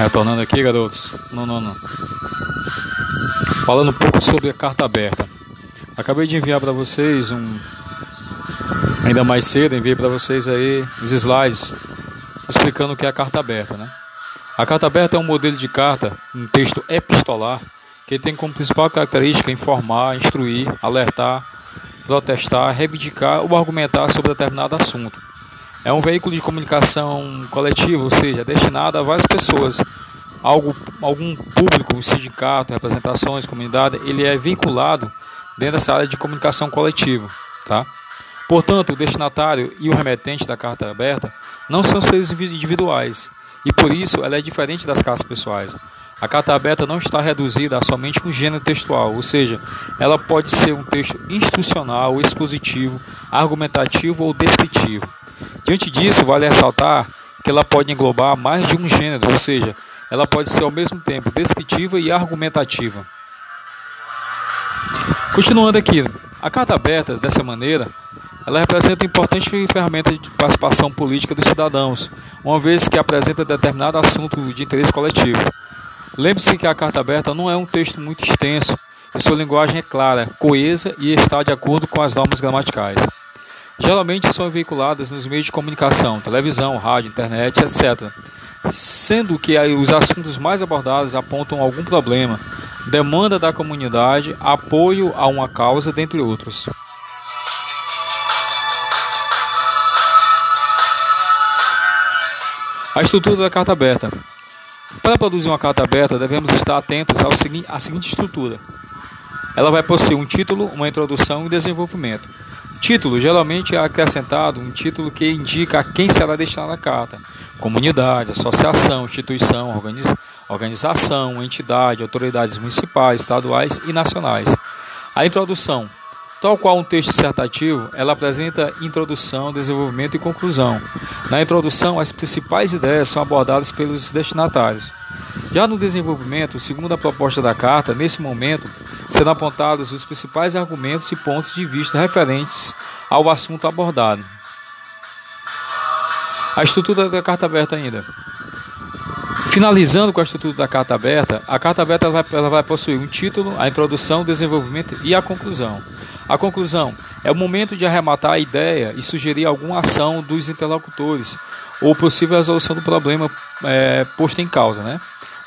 Retornando aqui, garotos. Não, não, não. Falando um pouco sobre a carta aberta. Acabei de enviar para vocês um. Ainda mais cedo, enviei para vocês aí os slides explicando o que é a carta aberta, né? A carta aberta é um modelo de carta, um texto epistolar, que tem como principal característica informar, instruir, alertar, protestar, reivindicar ou argumentar sobre determinado assunto é um veículo de comunicação coletivo, ou seja, destinado a várias pessoas. Algo, algum público, um sindicato, representações, comunidade, ele é vinculado dentro dessa área de comunicação coletiva. Tá? Portanto, o destinatário e o remetente da carta aberta não são seres individuais e por isso ela é diferente das cartas pessoais. A carta aberta não está reduzida a somente um gênero textual, ou seja, ela pode ser um texto instrucional, expositivo, argumentativo ou descritivo. Diante disso, vale ressaltar que ela pode englobar mais de um gênero, ou seja, ela pode ser ao mesmo tempo descritiva e argumentativa. Continuando aqui, a carta aberta, dessa maneira, ela representa uma importante ferramenta de participação política dos cidadãos, uma vez que apresenta determinado assunto de interesse coletivo. Lembre-se que a carta aberta não é um texto muito extenso, e sua linguagem é clara, coesa e está de acordo com as normas gramaticais geralmente são veiculadas nos meios de comunicação, televisão, rádio, internet, etc. Sendo que os assuntos mais abordados apontam algum problema, demanda da comunidade, apoio a uma causa, dentre outros. A estrutura da carta aberta. Para produzir uma carta aberta, devemos estar atentos à seguinte estrutura. Ela vai possuir um título, uma introdução e desenvolvimento. Título geralmente é acrescentado um título que indica a quem será destinada a carta: comunidade, associação, instituição, organiza organização, entidade, autoridades municipais, estaduais e nacionais. A introdução. Tal qual um texto dissertativo, ela apresenta introdução, desenvolvimento e conclusão. Na introdução, as principais ideias são abordadas pelos destinatários. Já no desenvolvimento, segundo a proposta da carta, nesse momento, serão apontados os principais argumentos e pontos de vista referentes ao assunto abordado. A estrutura da carta aberta ainda. Finalizando com a estrutura da carta aberta, a carta aberta ela vai, ela vai possuir um título, a introdução, o desenvolvimento e a conclusão. A conclusão é o momento de arrematar a ideia e sugerir alguma ação dos interlocutores ou possível resolução do problema é, posto em causa. Né?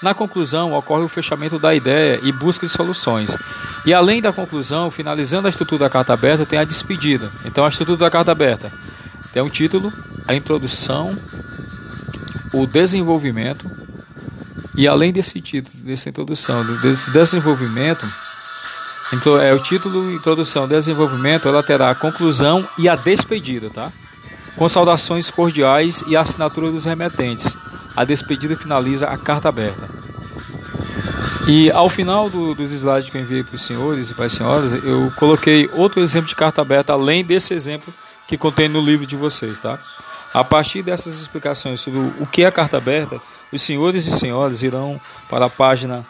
Na conclusão, ocorre o fechamento da ideia e busca de soluções. E além da conclusão, finalizando a estrutura da carta aberta, tem a despedida. Então, a estrutura da carta aberta tem um título, a introdução, o desenvolvimento, e além desse título, dessa introdução, desse desenvolvimento, então é o título, introdução, desenvolvimento, ela terá a conclusão e a despedida, tá? Com saudações cordiais e a assinatura dos remetentes. A despedida finaliza a carta aberta. E ao final do, dos slides que eu enviei para os senhores e para as senhoras, eu coloquei outro exemplo de carta aberta, além desse exemplo que contém no livro de vocês, tá? A partir dessas explicações sobre o que é a carta aberta, os senhores e senhoras irão para a página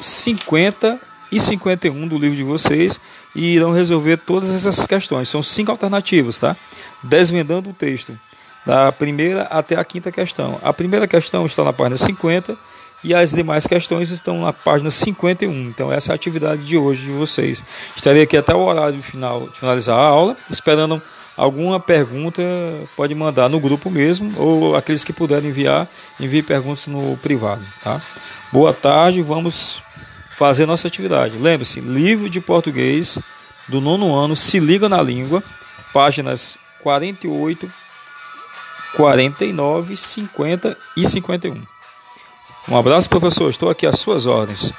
50 e 51 do livro de vocês e irão resolver todas essas questões. São cinco alternativas, tá? Desvendando o texto da primeira até a quinta questão. A primeira questão está na página 50 e as demais questões estão na página 51. Então, essa é a atividade de hoje de vocês. Estarei aqui até o horário final, de finalizar a aula, esperando alguma pergunta, pode mandar no grupo mesmo, ou aqueles que puderem enviar, envie perguntas no privado. Tá? Boa tarde, vamos fazer nossa atividade. Lembre-se, livro de português do nono ano, Se Liga na Língua, páginas 48 49, 50 e 51. Um abraço, professor. Estou aqui às suas ordens.